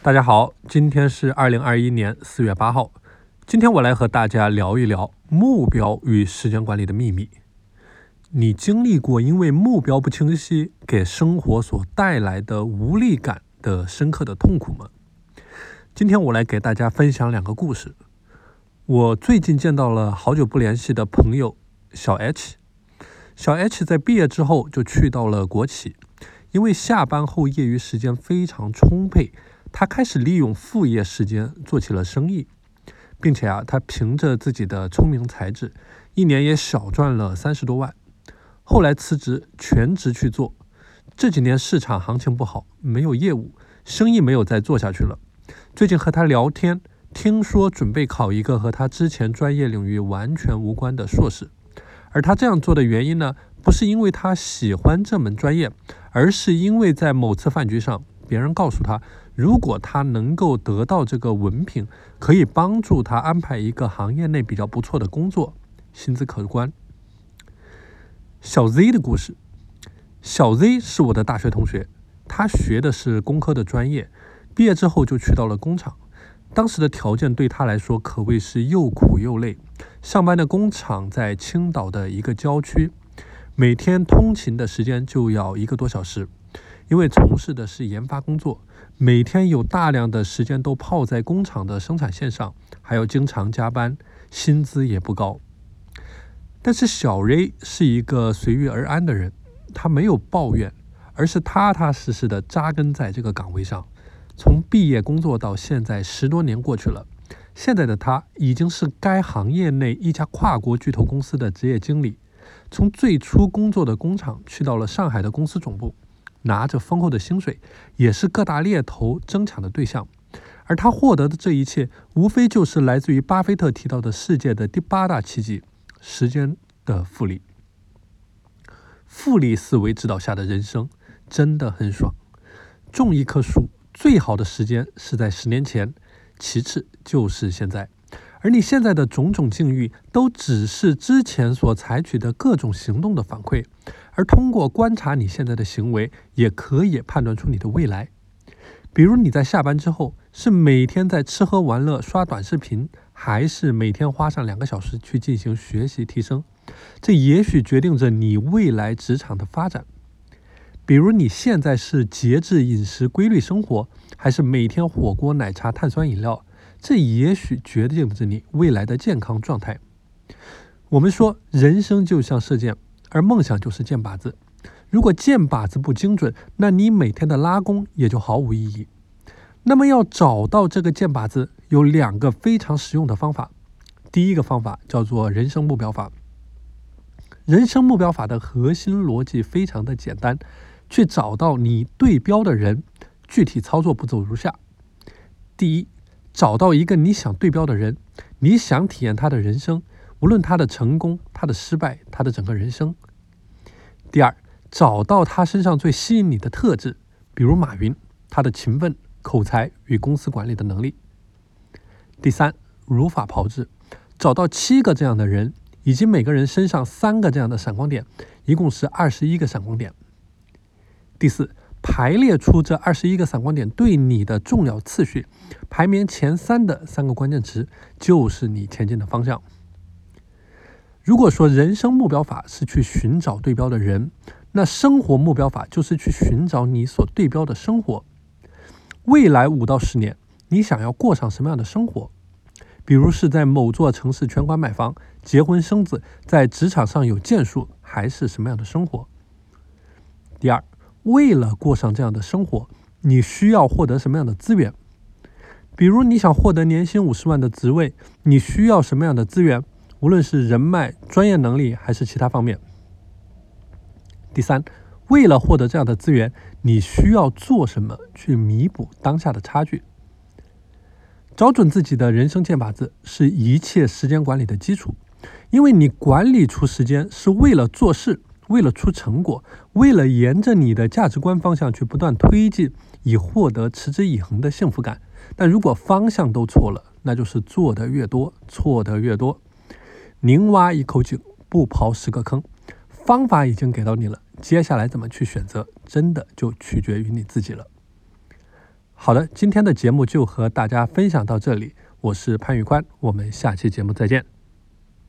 大家好，今天是二零二一年四月八号。今天我来和大家聊一聊目标与时间管理的秘密。你经历过因为目标不清晰给生活所带来的无力感的深刻的痛苦吗？今天我来给大家分享两个故事。我最近见到了好久不联系的朋友小 H。小 H 在毕业之后就去到了国企，因为下班后业余时间非常充沛。他开始利用副业时间做起了生意，并且啊，他凭着自己的聪明才智，一年也小赚了三十多万。后来辞职全职去做。这几年市场行情不好，没有业务，生意没有再做下去了。最近和他聊天，听说准备考一个和他之前专业领域完全无关的硕士。而他这样做的原因呢，不是因为他喜欢这门专业，而是因为在某次饭局上，别人告诉他。如果他能够得到这个文凭，可以帮助他安排一个行业内比较不错的工作，薪资可观。小 Z 的故事，小 Z 是我的大学同学，他学的是工科的专业，毕业之后就去到了工厂。当时的条件对他来说可谓是又苦又累。上班的工厂在青岛的一个郊区，每天通勤的时间就要一个多小时，因为从事的是研发工作。每天有大量的时间都泡在工厂的生产线上，还要经常加班，薪资也不高。但是小 R 是一个随遇而安的人，他没有抱怨，而是踏踏实实的扎根在这个岗位上。从毕业工作到现在十多年过去了，现在的他已经是该行业内一家跨国巨头公司的职业经理。从最初工作的工厂去到了上海的公司总部。拿着丰厚的薪水，也是各大猎头争抢的对象，而他获得的这一切，无非就是来自于巴菲特提到的世界的第八大奇迹——时间的复利。复利思维指导下的人生真的很爽。种一棵树，最好的时间是在十年前，其次就是现在。而你现在的种种境遇，都只是之前所采取的各种行动的反馈。而通过观察你现在的行为，也可以判断出你的未来。比如你在下班之后是每天在吃喝玩乐、刷短视频，还是每天花上两个小时去进行学习提升？这也许决定着你未来职场的发展。比如你现在是节制饮食、规律生活，还是每天火锅、奶茶、碳酸饮料？这也许决定着你未来的健康状态。我们说，人生就像射箭。而梦想就是箭靶子，如果箭靶子不精准，那你每天的拉弓也就毫无意义。那么要找到这个箭靶子，有两个非常实用的方法。第一个方法叫做人生目标法。人生目标法的核心逻辑非常的简单，去找到你对标的人。具体操作步骤如下：第一，找到一个你想对标的人，你想体验他的人生。无论他的成功、他的失败、他的整个人生。第二，找到他身上最吸引你的特质，比如马云，他的勤奋、口才与公司管理的能力。第三，如法炮制，找到七个这样的人，以及每个人身上三个这样的闪光点，一共是二十一个闪光点。第四，排列出这二十一个闪光点对你的重要次序，排名前三的三个关键词就是你前进的方向。如果说人生目标法是去寻找对标的人，那生活目标法就是去寻找你所对标的生活。未来五到十年，你想要过上什么样的生活？比如是在某座城市全款买房、结婚生子，在职场上有建树，还是什么样的生活？第二，为了过上这样的生活，你需要获得什么样的资源？比如你想获得年薪五十万的职位，你需要什么样的资源？无论是人脉、专业能力还是其他方面。第三，为了获得这样的资源，你需要做什么去弥补当下的差距？找准自己的人生箭靶子，是一切时间管理的基础。因为你管理出时间是为了做事，为了出成果，为了沿着你的价值观方向去不断推进，以获得持之以恒的幸福感。但如果方向都错了，那就是做的越多，错的越多。宁挖一口井，不刨十个坑。方法已经给到你了，接下来怎么去选择，真的就取决于你自己了。好的，今天的节目就和大家分享到这里，我是潘宇宽，我们下期节目再见。